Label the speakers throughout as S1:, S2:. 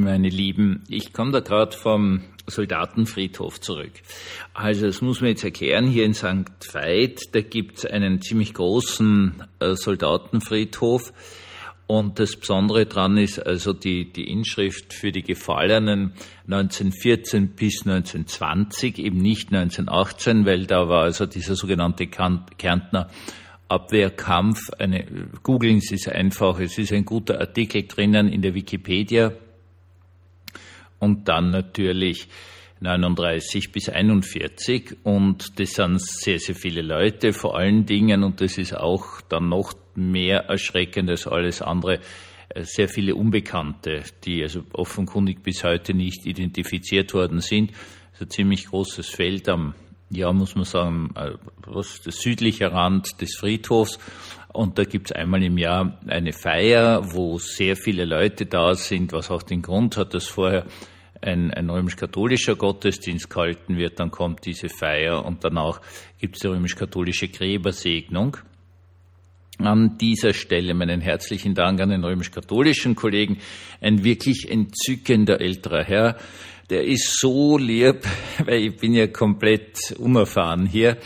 S1: meine Lieben. Ich komme da gerade vom Soldatenfriedhof zurück. Also das muss man jetzt erklären. Hier in St. Veit, da gibt es einen ziemlich großen äh, Soldatenfriedhof. Und das Besondere dran ist also die, die Inschrift für die Gefallenen 1914 bis 1920, eben nicht 1918, weil da war also dieser sogenannte Kärntner Abwehrkampf. Eine, googeln Sie es einfach, es ist ein guter Artikel drinnen in der Wikipedia. Und dann natürlich 39 bis 41 und das sind sehr, sehr viele Leute vor allen Dingen. Und das ist auch dann noch mehr erschreckend als alles andere, äh, sehr viele Unbekannte, die also offenkundig bis heute nicht identifiziert worden sind. Also ziemlich großes Feld am ja, muss man sagen, äh, was der südliche Rand des Friedhofs. Und da gibt es einmal im Jahr eine Feier, wo sehr viele Leute da sind, was auch den Grund hat, dass vorher ein, ein römisch-katholischer Gottesdienst gehalten wird, dann kommt diese Feier und danach gibt es die römisch-katholische Gräbersegnung. An dieser Stelle meinen herzlichen Dank an den römisch-katholischen Kollegen, ein wirklich entzückender älterer Herr, der ist so lieb, weil ich bin ja komplett unerfahren hier.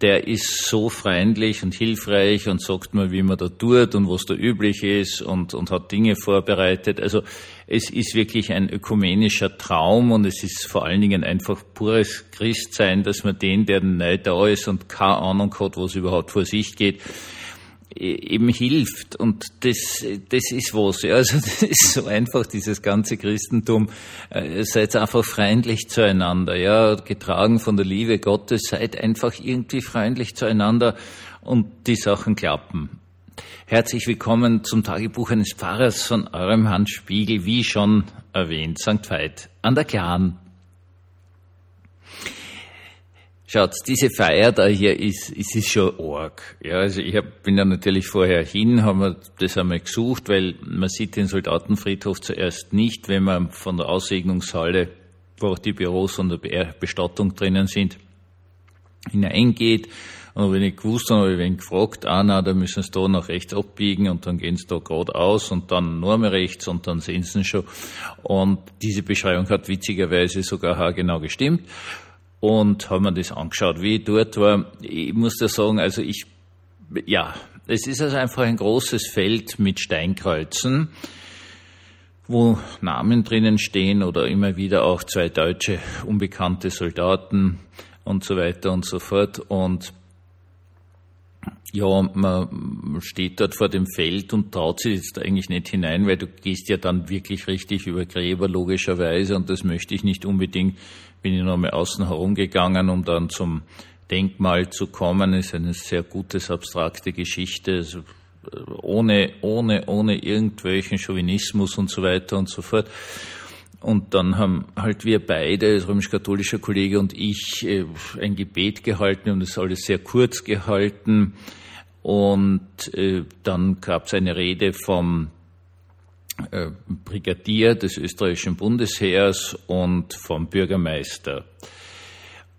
S1: Der ist so freundlich und hilfreich und sagt mir, wie man da tut und was da üblich ist und, und hat Dinge vorbereitet. Also es ist wirklich ein ökumenischer Traum und es ist vor allen Dingen einfach pures Christsein, dass man den, der nicht da ist und keine Ahnung hat, was überhaupt vor sich geht, eben hilft. Und das, das ist was. Ja. Also das ist so einfach, dieses ganze Christentum. Äh, seid einfach freundlich zueinander, ja, getragen von der Liebe Gottes, seid einfach irgendwie freundlich zueinander und die Sachen klappen. Herzlich willkommen zum Tagebuch eines Pfarrers von eurem Hans Spiegel, wie schon erwähnt, St. Veit an der Glan. Schaut, diese Feier da hier ist, ist, ist schon arg. Ja, also ich hab, bin da natürlich vorher hin, haben wir das einmal gesucht, weil man sieht den Soldatenfriedhof zuerst nicht, wenn man von der Aussegnungshalle, wo auch die Büros und der Bestattung drinnen sind, hineingeht. Und wenn ich gewusst habe, habe ich wen gefragt, ah na, da müssen sie da nach rechts abbiegen und dann gehen sie da geradeaus und dann nur mehr rechts und dann sehen sie ihn schon. Und diese Beschreibung hat witzigerweise sogar genau gestimmt und haben mir das angeschaut, wie ich dort war. Ich muss da sagen, also ich, ja, es ist also einfach ein großes Feld mit Steinkreuzen, wo Namen drinnen stehen oder immer wieder auch zwei deutsche unbekannte Soldaten und so weiter und so fort. Und ja, man steht dort vor dem Feld und traut sich jetzt eigentlich nicht hinein, weil du gehst ja dann wirklich richtig über Gräber, logischerweise, und das möchte ich nicht unbedingt. Bin ich nochmal außen herumgegangen, um dann zum Denkmal zu kommen. Ist eine sehr gute, abstrakte Geschichte, also äh, ohne, ohne, ohne irgendwelchen Chauvinismus und so weiter und so fort. Und dann haben halt wir beide, das römisch-katholische Kollege und ich, äh, ein Gebet gehalten und es alles sehr kurz gehalten. Und äh, dann gab es eine Rede vom äh, Brigadier des österreichischen Bundesheers und vom Bürgermeister.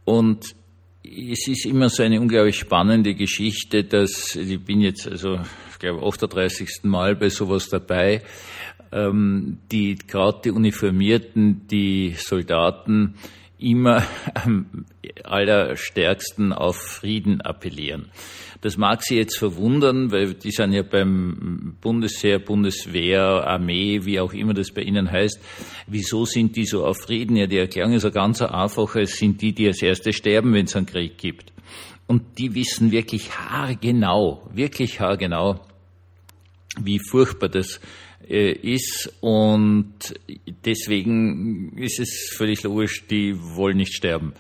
S1: Und es ist immer so eine unglaublich spannende Geschichte, dass ich bin jetzt also, ich glaube, 38. Mal bei sowas dabei, ähm, die gerade die Uniformierten, die Soldaten immer am allerstärksten auf Frieden appellieren. Das mag Sie jetzt verwundern, weil die sind ja beim Bundesheer, Bundeswehr, Armee, wie auch immer das bei Ihnen heißt. Wieso sind die so auf Frieden? Ja, die Erklärung ist ja ganz einfach. Es sind die, die als Erste sterben, wenn es einen Krieg gibt. Und die wissen wirklich haargenau, wirklich haargenau, wie furchtbar das ist und deswegen ist es völlig logisch, die wollen nicht sterben.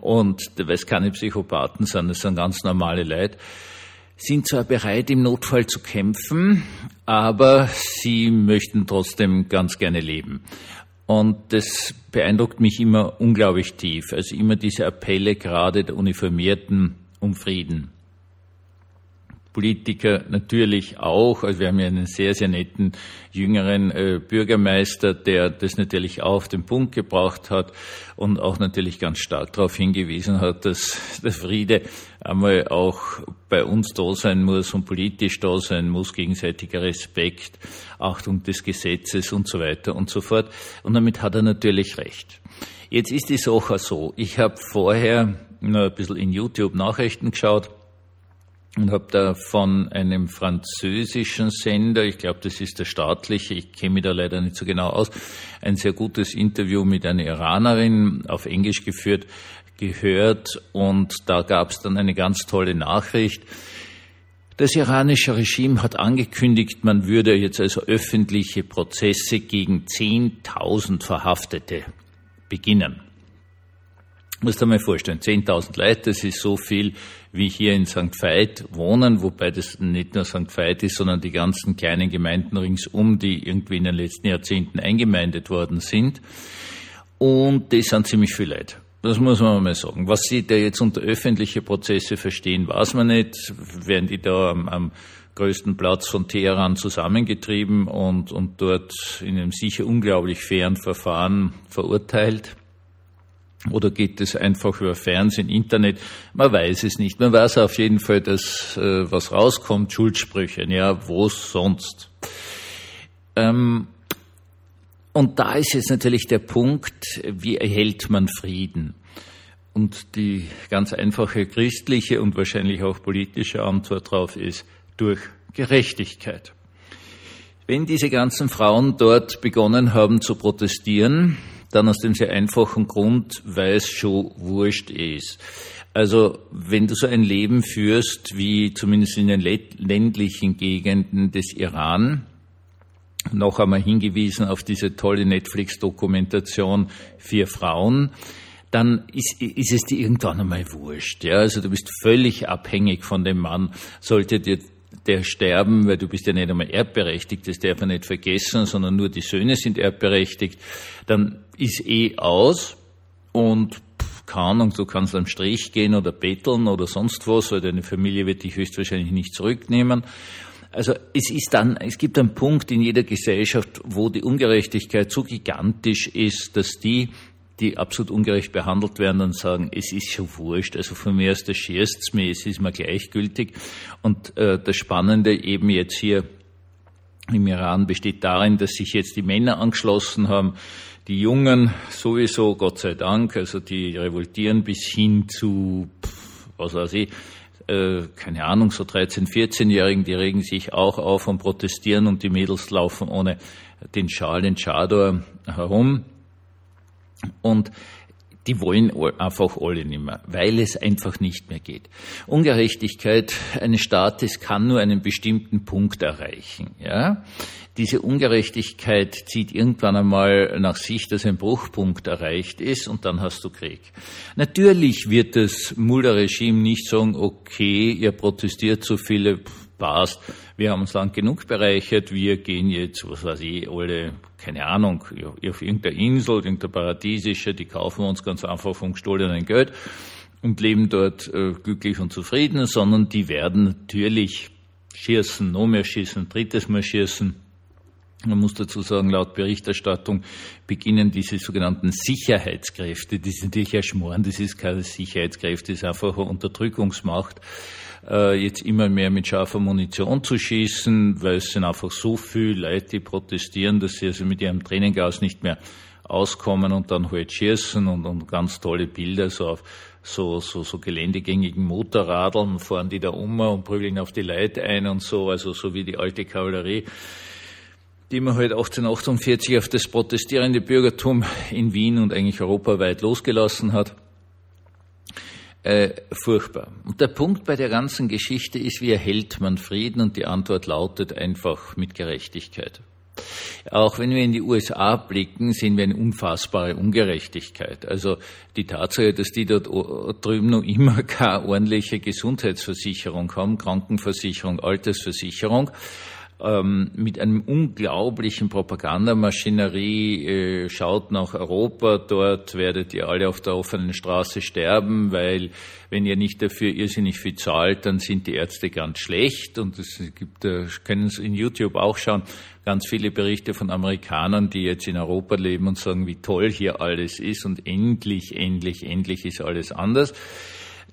S1: Und weil es keine Psychopathen sind, das sind ganz normale Leute, sind zwar bereit, im Notfall zu kämpfen, aber sie möchten trotzdem ganz gerne leben. Und das beeindruckt mich immer unglaublich tief. Also immer diese Appelle gerade der Uniformierten um Frieden Politiker natürlich auch. Also wir haben ja einen sehr, sehr netten jüngeren äh, Bürgermeister, der das natürlich auch auf den Punkt gebracht hat und auch natürlich ganz stark darauf hingewiesen hat, dass der Friede einmal auch bei uns da sein muss und politisch da sein muss, gegenseitiger Respekt, Achtung des Gesetzes und so weiter und so fort. Und damit hat er natürlich recht. Jetzt ist die Sache so, ich habe vorher noch ein bisschen in YouTube Nachrichten geschaut und habe da von einem französischen Sender, ich glaube, das ist der staatliche, ich kenne mich da leider nicht so genau aus, ein sehr gutes Interview mit einer Iranerin auf Englisch geführt, gehört und da gab es dann eine ganz tolle Nachricht. Das iranische Regime hat angekündigt, man würde jetzt also öffentliche Prozesse gegen 10.000 Verhaftete beginnen. Musst du mal vorstellen, 10.000 Leute, das ist so viel, wie hier in St. Veit wohnen, wobei das nicht nur St. Veit ist, sondern die ganzen kleinen Gemeinden ringsum, die irgendwie in den letzten Jahrzehnten eingemeindet worden sind. Und das sind ziemlich viele Leute. Das muss man mal sagen. Was Sie da jetzt unter öffentliche Prozesse verstehen, weiß man nicht. Werden die da am, am größten Platz von Teheran zusammengetrieben und, und dort in einem sicher unglaublich fairen Verfahren verurteilt? Oder geht es einfach über Fernsehen, Internet? Man weiß es nicht. Man weiß auf jeden Fall, dass äh, was rauskommt, Schuldsprüche. Ja, wo sonst? Ähm, und da ist jetzt natürlich der Punkt, wie erhält man Frieden? Und die ganz einfache christliche und wahrscheinlich auch politische Antwort darauf ist durch Gerechtigkeit. Wenn diese ganzen Frauen dort begonnen haben zu protestieren, dann aus dem sehr einfachen Grund, weil es schon wurscht ist. Also wenn du so ein Leben führst, wie zumindest in den ländlichen Gegenden des Iran, noch einmal hingewiesen auf diese tolle Netflix-Dokumentation Vier Frauen, dann ist, ist es dir irgendwann einmal wurscht. Ja? Also du bist völlig abhängig von dem Mann. Sollte dir der sterben, weil du bist ja nicht einmal erbberechtigt, das darf man nicht vergessen, sondern nur die Söhne sind erbberechtigt, dann ist eh aus und keine Ahnung, du kannst am Strich gehen oder betteln oder sonst was, weil deine Familie wird dich höchstwahrscheinlich nicht zurücknehmen. Also es ist dann, es gibt einen Punkt in jeder Gesellschaft, wo die Ungerechtigkeit so gigantisch ist, dass die, die absolut ungerecht behandelt werden und sagen, es ist schon wurscht, also von mir aus, das schierst's mir, es ist mir gleichgültig. Und äh, das Spannende eben jetzt hier im Iran besteht darin, dass sich jetzt die Männer angeschlossen haben, die Jungen sowieso, Gott sei Dank, also die revoltieren bis hin zu, was weiß ich, äh, keine Ahnung, so 13-, 14-Jährigen, die regen sich auch auf und protestieren und die Mädels laufen ohne den Schal, den Chador herum. Und die wollen einfach alle nicht mehr, weil es einfach nicht mehr geht. Ungerechtigkeit eines Staates kann nur einen bestimmten Punkt erreichen. Ja? Diese Ungerechtigkeit zieht irgendwann einmal nach sich, dass ein Bruchpunkt erreicht ist und dann hast du Krieg. Natürlich wird das Mulder-Regime nicht sagen, okay, ihr protestiert so viele, passt, wir haben uns lang genug bereichert, wir gehen jetzt, was weiß ich, alle, keine Ahnung, auf irgendeiner Insel, irgendeine paradiesische, die kaufen uns ganz einfach vom gestohlenen Geld und leben dort äh, glücklich und zufrieden, sondern die werden natürlich schießen, noch mehr schießen, drittes Mal schießen. Man muss dazu sagen, laut Berichterstattung beginnen diese sogenannten Sicherheitskräfte, die sind natürlich erschmoren, das ist keine Sicherheitskräfte, das ist einfach eine Unterdrückungsmacht, äh, jetzt immer mehr mit scharfer Munition zu schießen, weil es sind einfach so viele Leute, die protestieren, dass sie also mit ihrem Tränengas nicht mehr auskommen und dann halt schießen und, und ganz tolle Bilder so auf so, so, so geländegängigen Motorradeln fahren die da um und prügeln auf die Leute ein und so, also so wie die alte Kavallerie die man halt 1848 auf das protestierende Bürgertum in Wien und eigentlich europaweit losgelassen hat äh, furchtbar. Und der Punkt bei der ganzen Geschichte ist, wie erhält man Frieden? Und die Antwort lautet einfach mit Gerechtigkeit. Auch wenn wir in die USA blicken, sehen wir eine unfassbare Ungerechtigkeit. Also die Tatsache, dass die dort drüben noch immer keine ordentliche Gesundheitsversicherung haben, Krankenversicherung, Altersversicherung, ähm, mit einem unglaublichen Propagandamaschinerie äh, schaut nach Europa. Dort werdet ihr alle auf der offenen Straße sterben, weil wenn ihr nicht dafür irrsinnig viel zahlt, dann sind die Ärzte ganz schlecht. Und es gibt, äh, können Sie in YouTube auch schauen, ganz viele Berichte von Amerikanern, die jetzt in Europa leben und sagen, wie toll hier alles ist und endlich, endlich, endlich ist alles anders.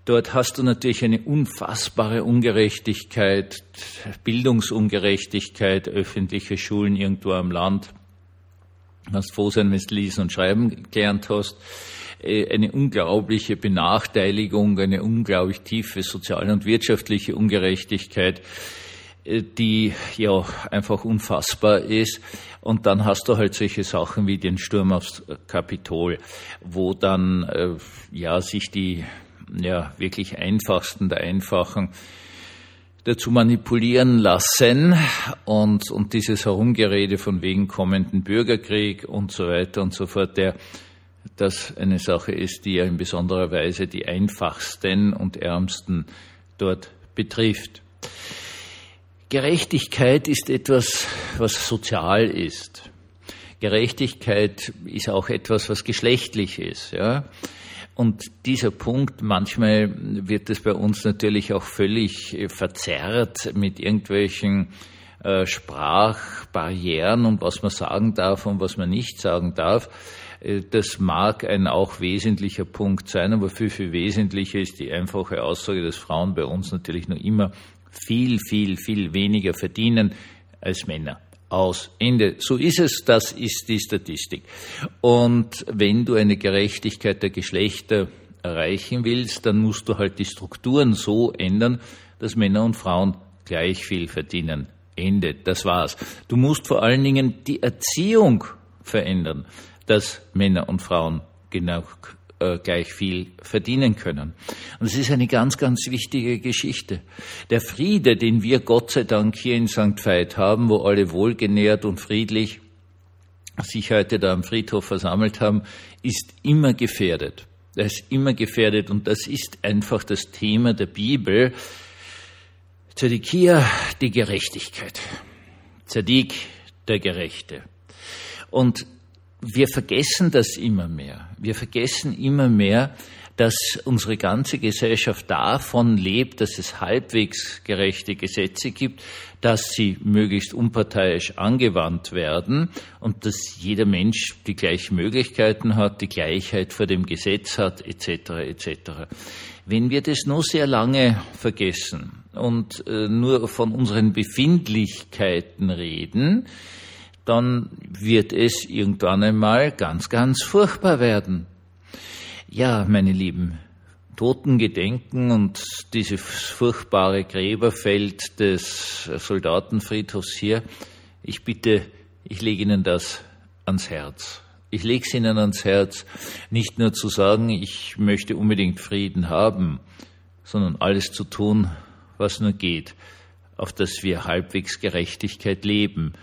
S1: Dort hast du natürlich eine unfassbare Ungerechtigkeit, Bildungsungerechtigkeit, öffentliche Schulen irgendwo am Land. Du hast froh sein, wenn du lesen und schreiben gelernt hast. Äh, eine unglaubliche Benachteiligung, eine unglaublich tiefe soziale und wirtschaftliche Ungerechtigkeit, äh, die ja einfach unfassbar ist. Und dann hast du halt solche Sachen wie den Sturm aufs Kapitol, wo dann äh, ja sich die ja, wirklich einfachsten der Einfachen dazu manipulieren lassen und, und dieses Herumgerede von wegen kommenden Bürgerkrieg und so weiter und so fort, der das eine Sache ist, die ja in besonderer Weise die einfachsten und ärmsten dort betrifft. Gerechtigkeit ist etwas, was sozial ist. Gerechtigkeit ist auch etwas, was geschlechtlich ist. Ja? Und dieser Punkt, manchmal wird es bei uns natürlich auch völlig äh, verzerrt mit irgendwelchen äh, Sprachbarrieren und was man sagen darf und was man nicht sagen darf. Äh, das mag ein auch wesentlicher Punkt sein, aber viel, viel wesentlicher ist die einfache Aussage, dass Frauen bei uns natürlich noch immer viel, viel, viel weniger verdienen als Männer aus. Ende. So ist es, das ist die Statistik. Und wenn du eine Gerechtigkeit der Geschlechter erreichen willst, dann musst du halt die Strukturen so ändern, dass Männer und Frauen gleich viel verdienen. Ende. Das war's. Du musst vor allen Dingen die Erziehung verändern, dass Männer und Frauen genau äh, gleich viel verdienen können. Und es ist eine ganz, ganz wichtige Geschichte. Der Friede, den wir Gott sei Dank hier in St. Veit haben, wo alle wohlgenährt und friedlich sich heute da am Friedhof versammelt haben, ist immer gefährdet. Er ist immer gefährdet und das ist einfach das Thema der Bibel. Zadikia, die Gerechtigkeit. Zadik, der Gerechte. Und wir vergessen das immer mehr. Wir vergessen immer mehr, dass unsere ganze Gesellschaft davon lebt, dass es halbwegs gerechte Gesetze gibt, dass sie möglichst unparteiisch angewandt werden und dass jeder Mensch die gleichen Möglichkeiten hat, die Gleichheit vor dem Gesetz hat, etc. etc. Wenn wir das nur sehr lange vergessen und äh, nur von unseren Befindlichkeiten reden, dann wird es irgendwann einmal ganz, ganz furchtbar werden. Ja, meine Lieben, Totengedenken und dieses furchtbare Gräberfeld des Soldatenfriedhofs hier, ich bitte, ich lege Ihnen das ans Herz. Ich lege es Ihnen ans Herz, nicht nur zu sagen, ich möchte unbedingt Frieden haben, sondern alles zu tun, was nur geht, auf dass wir halbwegs Gerechtigkeit leben,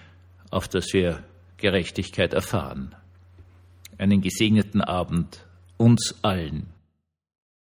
S1: auf dass wir Gerechtigkeit erfahren. Einen gesegneten Abend uns allen.